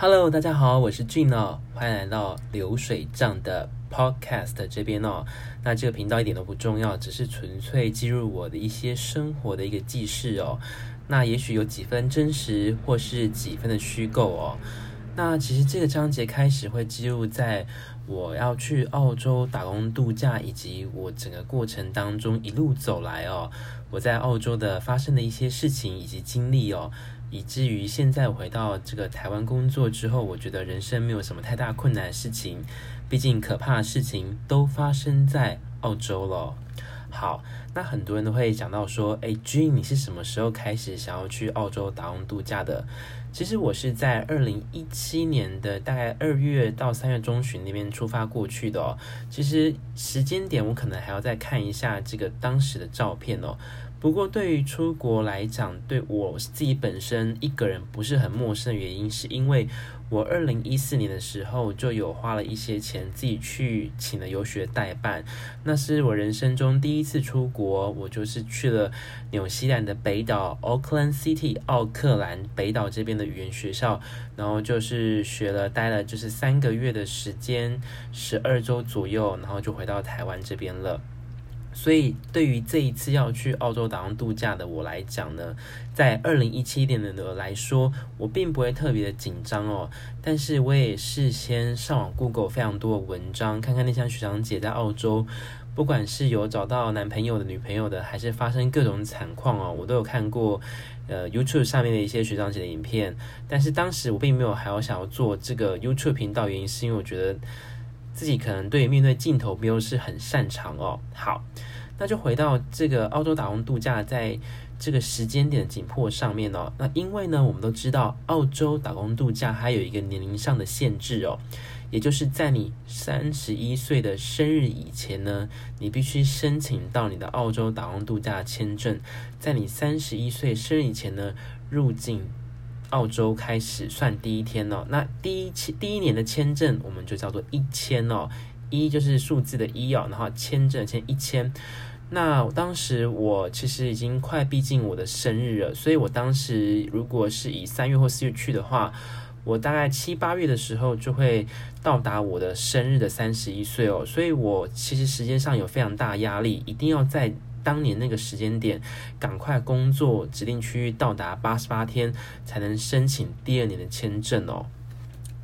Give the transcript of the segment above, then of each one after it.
Hello，大家好，我是俊哦，欢迎来到流水账的 Podcast 这边哦。那这个频道一点都不重要，只是纯粹记录我的一些生活的一个记事哦。那也许有几分真实，或是几分的虚构哦。那其实这个章节开始会记录在我要去澳洲打工度假，以及我整个过程当中一路走来哦，我在澳洲的发生的一些事情以及经历哦。以至于现在回到这个台湾工作之后，我觉得人生没有什么太大困难的事情，毕竟可怕的事情都发生在澳洲了。好，那很多人都会讲到说，哎君你是什么时候开始想要去澳洲打工度假的？其实我是在二零一七年的大概二月到三月中旬那边出发过去的哦。其实时间点我可能还要再看一下这个当时的照片哦。不过，对于出国来讲，对我自己本身一个人不是很陌生的原因，是因为我二零一四年的时候就有花了一些钱自己去请了游学代办，那是我人生中第一次出国，我就是去了纽西兰的北岛 Auckland City 奥克兰北岛这边的语言学校，然后就是学了待了就是三个月的时间，十二周左右，然后就回到台湾这边了。所以，对于这一次要去澳洲打工度假的我来讲呢，在二零一七年的我来说，我并不会特别的紧张哦。但是，我也事先上网 Google 非常多的文章，看看那些学长姐在澳洲，不管是有找到男朋友的、女朋友的，还是发生各种惨况哦，我都有看过。呃，YouTube 上面的一些学长姐的影片。但是当时我并没有还要想要做这个 YouTube 频道，原因是因为我觉得。自己可能对面对镜头没有是很擅长哦。好，那就回到这个澳洲打工度假，在这个时间点的紧迫上面哦。那因为呢，我们都知道澳洲打工度假还有一个年龄上的限制哦，也就是在你三十一岁的生日以前呢，你必须申请到你的澳洲打工度假签证，在你三十一岁生日以前呢，入境。澳洲开始算第一天哦，那第一期第一年的签证我们就叫做一签哦，一就是数字的一哦，然后签证签一签。那当时我其实已经快逼近我的生日了，所以我当时如果是以三月或四月去的话，我大概七八月的时候就会到达我的生日的三十一岁哦，所以我其实时间上有非常大压力，一定要在。当年那个时间点，赶快工作，指定区域到达八十八天才能申请第二年的签证哦。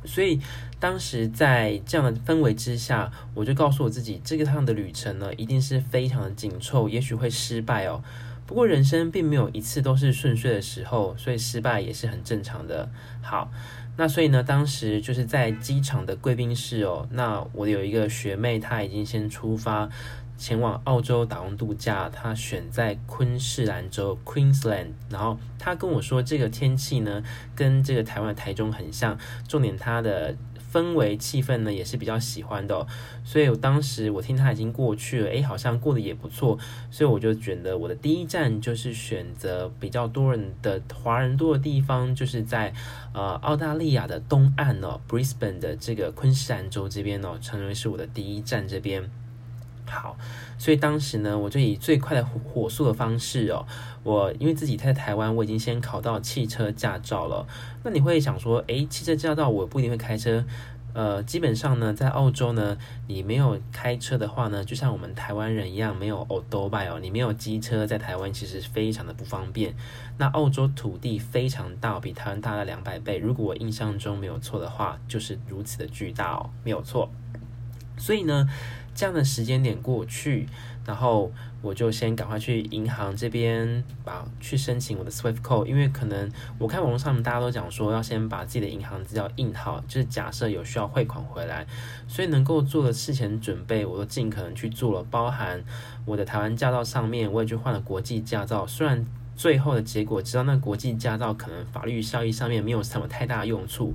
所以当时在这样的氛围之下，我就告诉我自己，这个趟的旅程呢，一定是非常的紧凑，也许会失败哦。不过人生并没有一次都是顺遂的时候，所以失败也是很正常的。好，那所以呢，当时就是在机场的贵宾室哦，那我有一个学妹，她已经先出发。前往澳洲打工度假，他选在昆士兰州 （Queensland）。然后他跟我说，这个天气呢，跟这个台湾台中很像。重点，它的氛围气氛呢，也是比较喜欢的哦。所以我当时我听他已经过去了，诶，好像过得也不错。所以我就觉得我的第一站就是选择比较多人的华人多的地方，就是在呃澳大利亚的东岸哦，Brisbane 的这个昆士兰州这边哦，成为是我的第一站这边。好，所以当时呢，我就以最快的火速的方式哦，我因为自己在台湾，我已经先考到汽车驾照了。那你会想说，诶，汽车驾照我不一定会开车，呃，基本上呢，在澳洲呢，你没有开车的话呢，就像我们台湾人一样，没有欧兜拜哦，你没有机车，在台湾其实非常的不方便。那澳洲土地非常大，比台湾大了两百倍，如果我印象中没有错的话，就是如此的巨大哦，没有错。所以呢。这样的时间点过去，然后我就先赶快去银行这边把去申请我的 Swift Code，因为可能我看网络上面大家都讲说要先把自己的银行资料印好，就是假设有需要汇款回来，所以能够做的事前准备我都尽可能去做了，包含我的台湾驾照上面我也去换了国际驾照，虽然最后的结果知道那国际驾照可能法律效益上面没有什么太大用处。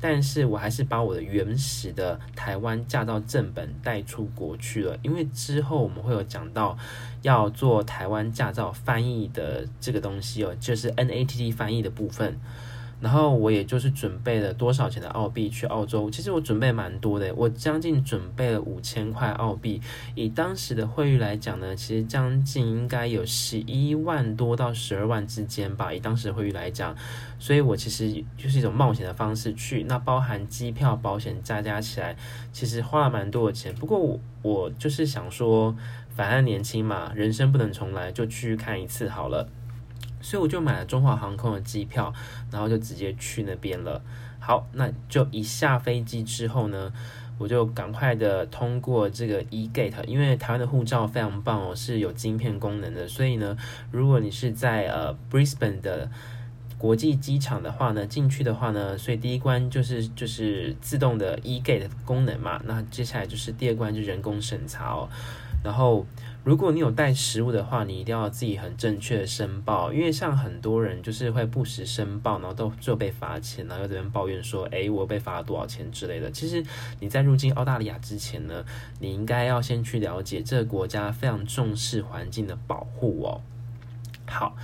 但是我还是把我的原始的台湾驾照正本带出国去了，因为之后我们会有讲到要做台湾驾照翻译的这个东西哦，就是 NATT 翻译的部分。然后我也就是准备了多少钱的澳币去澳洲，其实我准备蛮多的，我将近准备了五千块澳币，以当时的汇率来讲呢，其实将近应该有十一万多到十二万之间吧，以当时的汇率来讲，所以我其实就是一种冒险的方式去，那包含机票、保险加加起来，其实花了蛮多的钱。不过我我就是想说，反正年轻嘛，人生不能重来，就去看一次好了。所以我就买了中华航空的机票，然后就直接去那边了。好，那就一下飞机之后呢，我就赶快的通过这个 eGate，因为台湾的护照非常棒哦，是有晶片功能的。所以呢，如果你是在呃 Brisbane 的国际机场的话呢，进去的话呢，所以第一关就是就是自动的 eGate 功能嘛。那接下来就是第二关就人工审查哦，然后。如果你有带食物的话，你一定要自己很正确的申报，因为像很多人就是会不实申报，然后都就被罚钱，然后又在这边抱怨说，诶，我被罚了多少钱之类的。其实你在入境澳大利亚之前呢，你应该要先去了解这个国家非常重视环境的保护哦。好，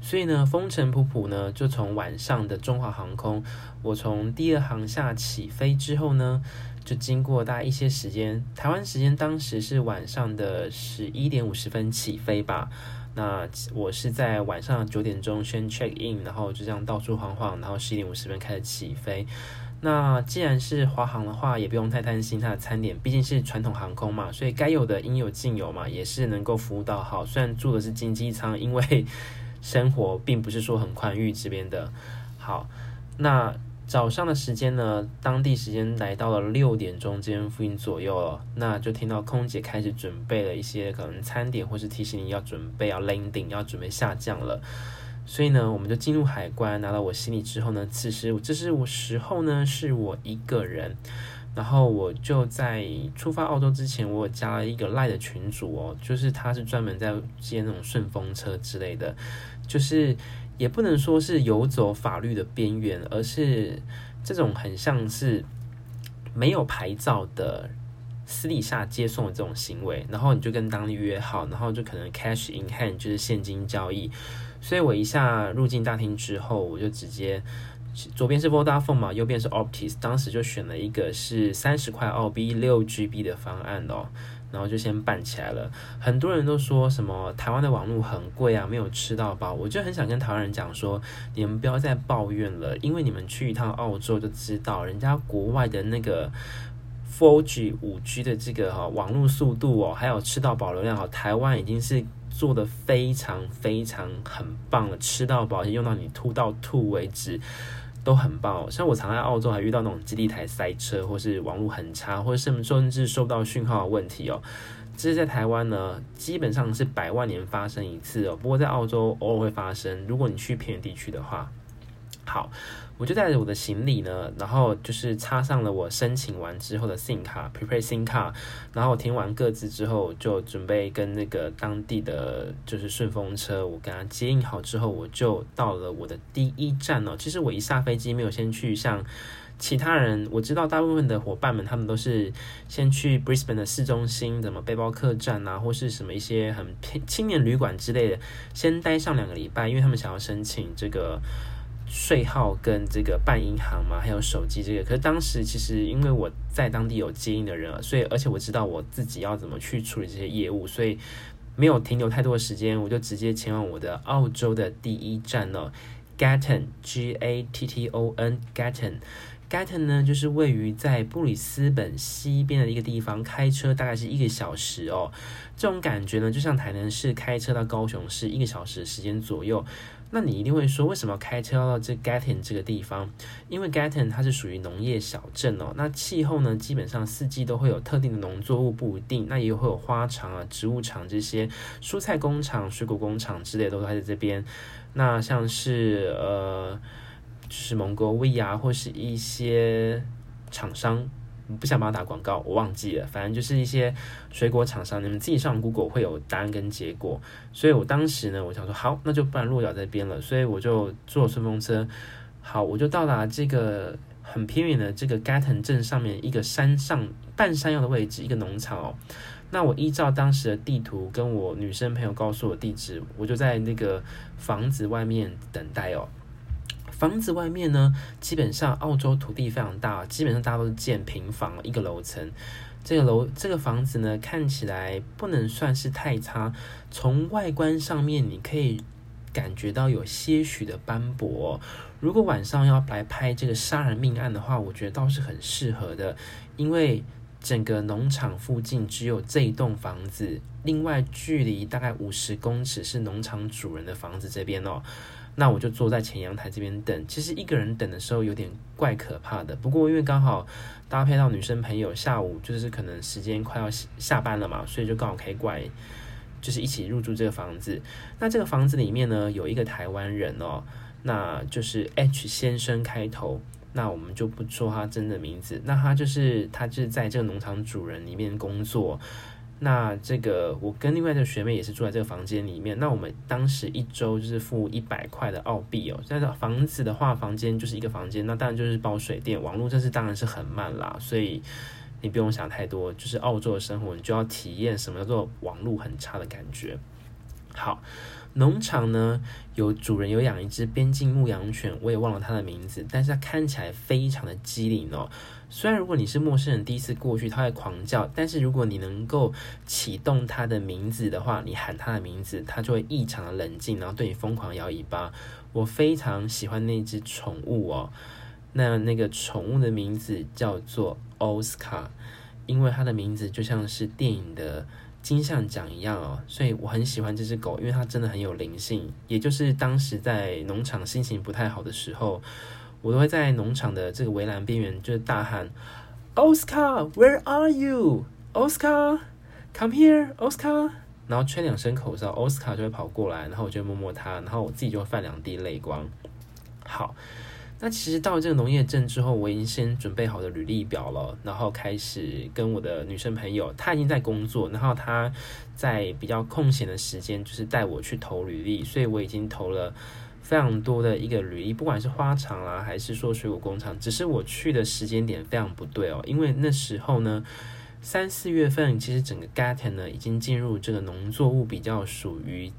所以呢，风尘仆仆呢，就从晚上的中华航空，我从第二航厦起飞之后呢。就经过大概一些时间，台湾时间当时是晚上的十一点五十分起飞吧。那我是在晚上九点钟先 check in，然后就这样到处晃晃，然后十一点五十分开始起飞。那既然是华航的话，也不用太担心它的餐点，毕竟是传统航空嘛，所以该有的应有尽有嘛，也是能够服务到好。虽然住的是经济舱，因为 生活并不是说很宽裕这边的。好，那。早上的时间呢，当地时间来到了六点钟这边附近左右了，那就听到空姐开始准备了一些可能餐点，或是提醒你要准备要 landing，要准备下降了。所以呢，我们就进入海关，拿到我行李之后呢，此时这是我时候呢，是我一个人，然后我就在出发澳洲之前，我加了一个 LINE 的群主哦，就是他是专门在接那种顺风车之类的，就是。也不能说是游走法律的边缘，而是这种很像是没有牌照的私底下接送的这种行为，然后你就跟当地约好，然后就可能 cash in hand 就是现金交易。所以我一下入境大厅之后，我就直接左边是 Vodafone 嘛，右边是 Optus，当时就选了一个是三十块澳币六 GB 的方案哦。然后就先办起来了。很多人都说什么台湾的网络很贵啊，没有吃到饱。我就很想跟台湾人讲说，你们不要再抱怨了，因为你们去一趟澳洲就知道，人家国外的那个 4G、5G 的这个哈网络速度哦，还有吃到饱流量哦，台湾已经是做得非常非常很棒了，吃到饱，用到你吐到吐为止。都很爆，像我常在澳洲还遇到那种基地台塞车，或是网络很差，或者甚至收不到讯号的问题哦。这是在台湾呢，基本上是百万年发生一次哦。不过在澳洲偶尔会发生，如果你去偏远地区的话。好，我就带着我的行李呢，然后就是插上了我申请完之后的 SIM 卡，prepare SIM 卡，然后我填完各自之后，就准备跟那个当地的就是顺风车，我跟他接应好之后，我就到了我的第一站哦。其实我一下飞机没有先去像其他人，我知道大部分的伙伴们他们都是先去 Brisbane 的市中心，什么背包客栈啊，或是什么一些很偏青年旅馆之类的，先待上两个礼拜，因为他们想要申请这个。税号跟这个办银行嘛，还有手机这个，可是当时其实因为我在当地有接应的人，所以而且我知道我自己要怎么去处理这些业务，所以没有停留太多的时间，我就直接前往我的澳洲的第一站了，Gatton G A T T O N Gatton Gatton 呢，就是位于在布里斯本西边的一个地方，开车大概是一个小时哦，这种感觉呢，就像台南市开车到高雄市一个小时的时间左右。那你一定会说，为什么开车要到这 Gatton 这个地方？因为 Gatton 它是属于农业小镇哦。那气候呢，基本上四季都会有特定的农作物，不一定。那也会有花场啊、植物场这些蔬菜工厂、水果工厂之类的都在这边。那像是呃，就是蒙哥威亚或是一些厂商。不想帮他打广告，我忘记了。反正就是一些水果厂商，你们自己上 Google 会有答案跟结果。所以我当时呢，我想说好，那就不然落脚在边了。所以我就坐顺风车，好，我就到达这个很偏远的这个 Gatton 镇上面一个山上半山腰的位置，一个农场哦。那我依照当时的地图跟我女生朋友告诉我地址，我就在那个房子外面等待哦。房子外面呢，基本上澳洲土地非常大，基本上大家都是建平房，一个楼层。这个楼这个房子呢，看起来不能算是太差，从外观上面你可以感觉到有些许的斑驳。如果晚上要来拍这个杀人命案的话，我觉得倒是很适合的，因为整个农场附近只有这一栋房子，另外距离大概五十公尺是农场主人的房子这边哦。那我就坐在前阳台这边等，其实一个人等的时候有点怪可怕的。不过因为刚好搭配到女生朋友下午就是可能时间快要下班了嘛，所以就刚好可以过来，就是一起入住这个房子。那这个房子里面呢，有一个台湾人哦，那就是 H 先生开头，那我们就不说他真的名字。那他就是他就是在这个农场主人里面工作。那这个我跟另外一个学妹也是住在这个房间里面。那我们当时一周就是付一百块的澳币哦。但是房子的话，房间就是一个房间，那当然就是包水电、网络，这是当然是很慢啦。所以你不用想太多，就是澳洲的生活，你就要体验什么叫做网络很差的感觉。好。农场呢，有主人有养一只边境牧羊犬，我也忘了它的名字，但是它看起来非常的机灵哦。虽然如果你是陌生人第一次过去，它会狂叫，但是如果你能够启动它的名字的话，你喊它的名字，它就会异常的冷静，然后对你疯狂摇尾巴。我非常喜欢那只宠物哦。那那个宠物的名字叫做奥斯卡，因为它的名字就像是电影的。金像奖一样哦，所以我很喜欢这只狗，因为它真的很有灵性。也就是当时在农场心情不太好的时候，我都会在农场的这个围栏边缘，就是大喊：“Oscar，Where are you? Oscar, come here, Oscar。”然后吹两声口哨，Oscar 就会跑过来，然后我就摸摸它，然后我自己就会泛两滴泪光。好。那其实到这个农业镇之后，我已经先准备好的履历表了，然后开始跟我的女生朋友，她已经在工作，然后她在比较空闲的时间，就是带我去投履历，所以我已经投了非常多的一个履历，不管是花场啦，还是说水果工厂，只是我去的时间点非常不对哦，因为那时候呢，三四月份，其实整个 Gatton 呢已经进入这个农作物比较属于。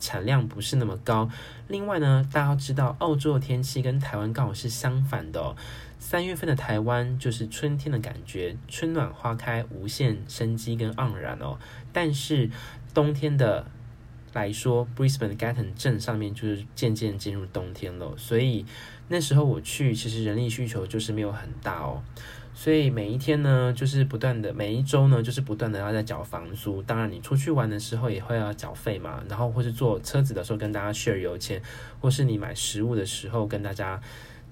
产量不是那么高。另外呢，大家要知道，澳洲的天气跟台湾刚好是相反的。三月份的台湾就是春天的感觉，春暖花开，无限生机跟盎然哦。但是冬天的来说，Brisbane Gatton 镇上面就是渐渐进入冬天了。所以那时候我去，其实人力需求就是没有很大哦。所以每一天呢，就是不断的，每一周呢，就是不断的要在缴房租。当然，你出去玩的时候也会要缴费嘛。然后或是坐车子的时候跟大家 share 油钱，或是你买食物的时候跟大家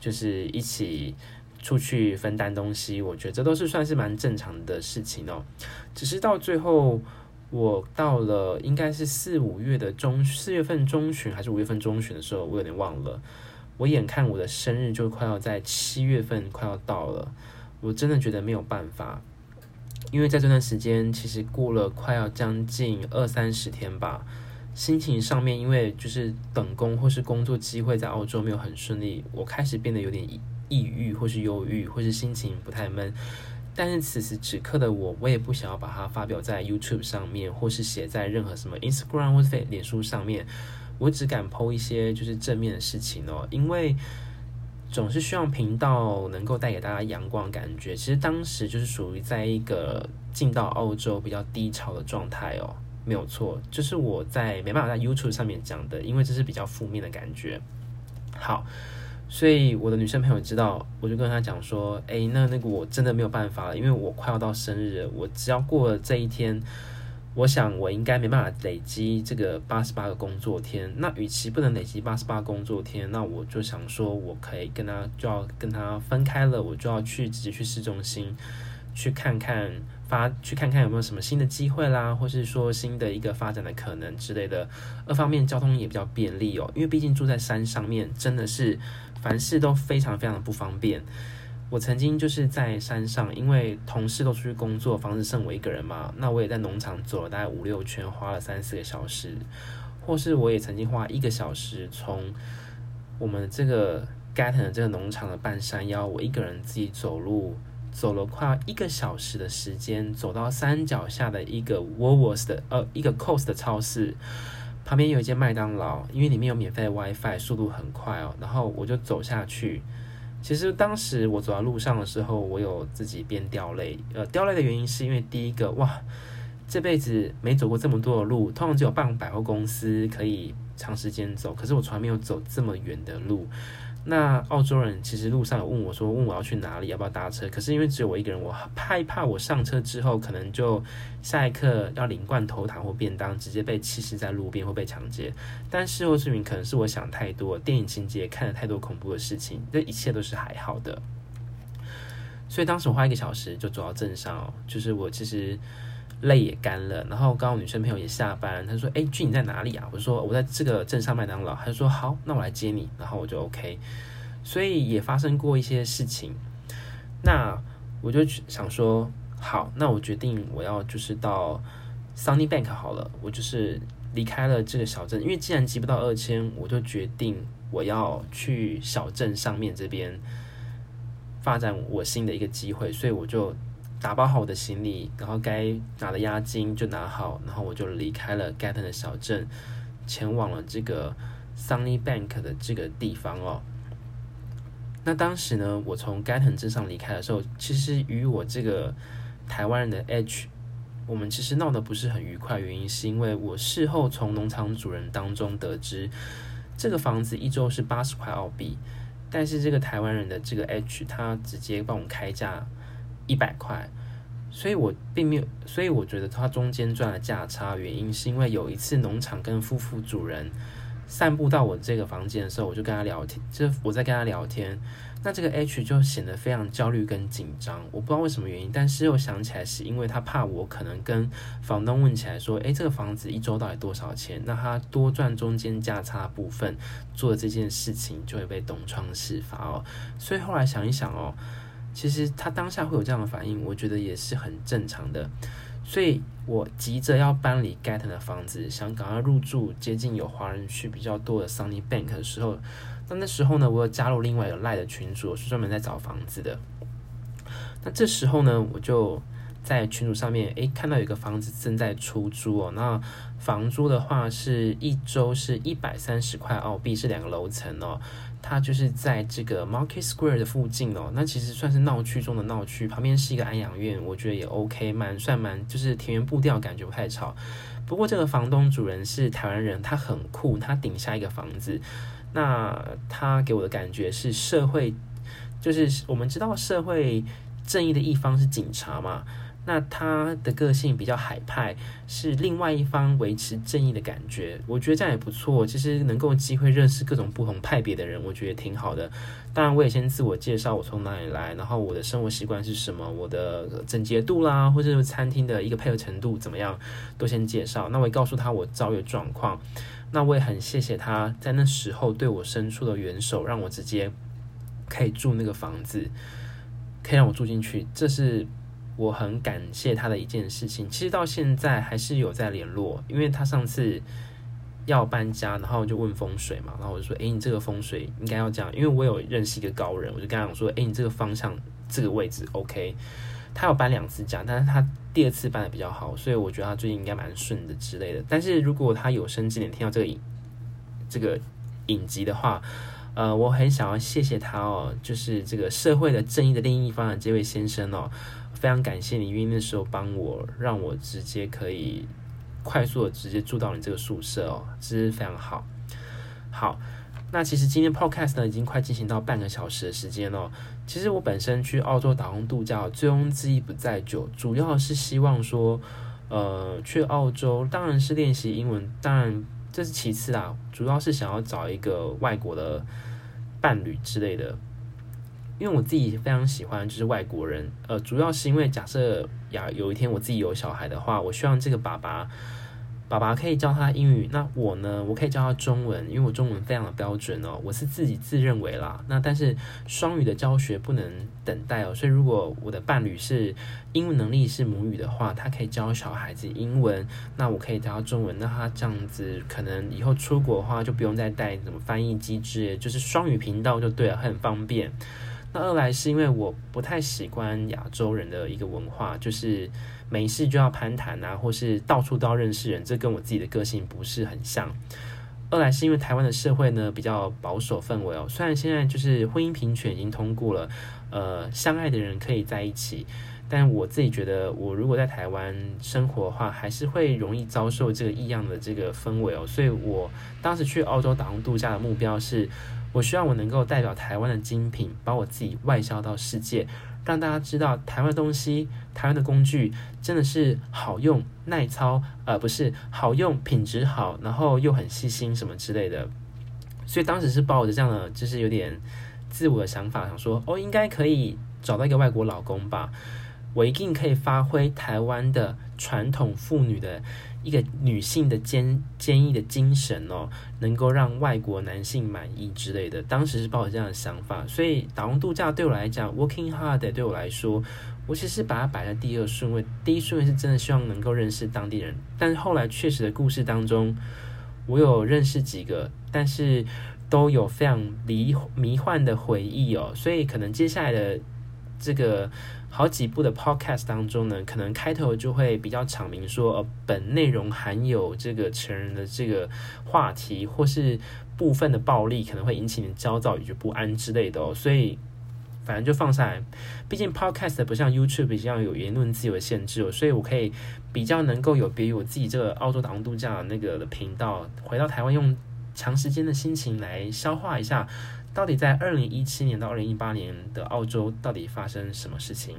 就是一起出去分担东西。我觉得这都是算是蛮正常的事情哦。只是到最后，我到了应该是四五月的中，四月份中旬还是五月份中旬的时候，我有点忘了。我眼看我的生日就快要在七月份快要到了。我真的觉得没有办法，因为在这段时间，其实过了快要将近二三十天吧，心情上面因为就是等工或是工作机会在澳洲没有很顺利，我开始变得有点抑郁或是忧郁，或是心情不太闷。但是此时此刻的我，我也不想要把它发表在 YouTube 上面，或是写在任何什么 Instagram 或是脸书上面，我只敢 po 一些就是正面的事情哦，因为。总是希望频道能够带给大家阳光感觉。其实当时就是属于在一个进到澳洲比较低潮的状态哦，没有错，就是我在没办法在 YouTube 上面讲的，因为这是比较负面的感觉。好，所以我的女生朋友知道，我就跟她讲说：“诶，那那个我真的没有办法了，因为我快要到生日，我只要过了这一天。”我想我应该没办法累积这个八十八个工作天。那与其不能累积八十八工作天，那我就想说，我可以跟他就要跟他分开了，我就要去直接去市中心去看看发，去看看有没有什么新的机会啦，或是说新的一个发展的可能之类的。二方面交通也比较便利哦，因为毕竟住在山上面，真的是凡事都非常非常的不方便。我曾经就是在山上，因为同事都出去工作，房子剩我一个人嘛。那我也在农场走了大概五六圈，花了三四个小时。或是我也曾经花一个小时从我们这个 Gatton 的这个农场的半山腰，我一个人自己走路，走了快要一个小时的时间，走到山脚下的一个 Woolworths 的呃一个 Coles 的超市。旁边有一间麦当劳，因为里面有免费的 WiFi，速度很快哦。然后我就走下去。其实当时我走在路上的时候，我有自己边掉泪。呃，掉泪的原因是因为第一个，哇，这辈子没走过这么多的路，通常只有办百货公司可以长时间走，可是我从来没有走这么远的路。那澳洲人其实路上有问我说，问我要去哪里，要不要搭车？可是因为只有我一个人，我害怕我上车之后，可能就下一刻要领罐头糖或便当，直接被弃尸在路边或被抢劫。但事后证明，可能是我想太多，电影情节看了太多恐怖的事情，这一切都是还好的。所以当时我花一个小时就走到镇上哦，就是我其实。泪也干了，然后刚好女生朋友也下班，她说：“哎，俊你在哪里啊？”我说：“我在这个镇上麦当劳。”她说：“好，那我来接你。”然后我就 OK。所以也发生过一些事情，那我就想说：“好，那我决定我要就是到 Sunny Bank 好了。”我就是离开了这个小镇，因为既然集不到二千，我就决定我要去小镇上面这边发展我新的一个机会，所以我就。打包好我的行李，然后该拿的押金就拿好，然后我就离开了 Gatton 的小镇，前往了这个 Sunny Bank 的这个地方哦。那当时呢，我从 Gatton 镇上离开的时候，其实与我这个台湾人的 H，我们其实闹得不是很愉快，原因是因为我事后从农场主人当中得知，这个房子一周是八十块澳币，但是这个台湾人的这个 H，他直接帮我开价。一百块，所以我并没有，所以我觉得他中间赚了价差，原因是因为有一次农场跟夫妇主人散步到我这个房间的时候，我就跟他聊天，就我在跟他聊天，那这个 H 就显得非常焦虑跟紧张，我不知道为什么原因，但是又想起来是因为他怕我可能跟房东问起来说，诶，这个房子一周到底多少钱？那他多赚中间价差部分做的这件事情就会被东窗事发哦，所以后来想一想哦。其实他当下会有这样的反应，我觉得也是很正常的。所以我急着要搬离 Gatton 的房子，想赶快入住接近有华人区比较多的 Sunny Bank 的时候，那那时候呢，我有加入另外一个赖的群组，是专门在找房子的。那这时候呢，我就在群组上面，诶，看到有个房子正在出租哦。那房租的话是一周是一百三十块澳币，是两个楼层哦。它就是在这个 Market Square 的附近哦，那其实算是闹区中的闹区，旁边是一个安养院，我觉得也 OK，蛮算蛮就是田园步调，感觉不太吵。不过这个房东主人是台湾人，他很酷，他顶下一个房子，那他给我的感觉是社会，就是我们知道社会正义的一方是警察嘛。那他的个性比较海派，是另外一方维持正义的感觉，我觉得这样也不错。其实能够机会认识各种不同派别的人，我觉得挺好的。当然，我也先自我介绍，我从哪里来，然后我的生活习惯是什么，我的整洁度啦，或者是餐厅的一个配合程度怎么样，都先介绍。那我也告诉他我遭遇状况。那我也很谢谢他在那时候对我伸出的援手，让我直接可以住那个房子，可以让我住进去。这是。我很感谢他的一件事情，其实到现在还是有在联络，因为他上次要搬家，然后就问风水嘛，然后我就说，诶，你这个风水应该要这样，因为我有认识一个高人，我就跟他讲说，诶，你这个方向这个位置 OK。他有搬两次家，但是他第二次搬的比较好，所以我觉得他最近应该蛮顺的之类的。但是如果他有生之年听到这个影这个影集的话，呃，我很想要谢谢他哦，就是这个社会的正义的另一方的这位先生哦。非常感谢你，因为那时候帮我，让我直接可以快速的直接住到你这个宿舍哦，这是非常好。好，那其实今天 podcast 呢已经快进行到半个小时的时间了。其实我本身去澳洲打工度假，醉翁之意不在酒，主要是希望说，呃，去澳洲当然是练习英文，当然这是其次啦，主要是想要找一个外国的伴侣之类的。因为我自己非常喜欢就是外国人，呃，主要是因为假设呀，有一天我自己有小孩的话，我希望这个爸爸，爸爸可以教他英语，那我呢，我可以教他中文，因为我中文非常的标准哦，我是自己自认为啦。那但是双语的教学不能等待哦，所以如果我的伴侣是英文能力是母语的话，他可以教小孩子英文，那我可以教他中文，那他这样子可能以后出国的话就不用再带什么翻译机制，就是双语频道就对了，很方便。那二来是因为我不太习惯亚洲人的一个文化，就是没事就要攀谈啊，或是到处都要认识人，这跟我自己的个性不是很像。二来是因为台湾的社会呢比较保守氛围哦，虽然现在就是婚姻平权已经通过了，呃，相爱的人可以在一起。但我自己觉得，我如果在台湾生活的话，还是会容易遭受这个异样的这个氛围哦。所以我当时去澳洲打工度假的目标是，我希望我能够代表台湾的精品，把我自己外销到世界，让大家知道台湾的东西、台湾的工具真的是好用、耐操，呃，不是好用、品质好，然后又很细心什么之类的。所以当时是抱着这样的，就是有点自我的想法，想说哦，应该可以找到一个外国老公吧。我一定可以发挥台湾的传统妇女的一个女性的坚坚毅的精神哦，能够让外国男性满意之类的。当时是抱着这样的想法，所以打工度假对我来讲，working hard 对我来说，我其实把它摆在第二顺位。第一顺位是真的希望能够认识当地人，但是后来确实的故事当中，我有认识几个，但是都有非常迷迷幻的回忆哦，所以可能接下来的这个。好几部的 podcast 当中呢，可能开头就会比较阐明说，本内容含有这个成人的这个话题，或是部分的暴力，可能会引起你焦躁与不安之类的哦。所以，反正就放下来。毕竟 podcast 不像 YouTube 一样有言论自由的限制哦，所以我可以比较能够有别于我自己这个澳洲打工度假那个的频道，回到台湾用长时间的心情来消化一下。到底在二零一七年到二零一八年的澳洲，到底发生什么事情？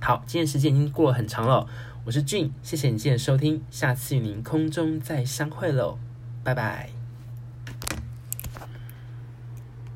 好，今天时间已经过了很长了，我是俊谢谢你今天的收听，下次与您空中再相会喽，拜拜。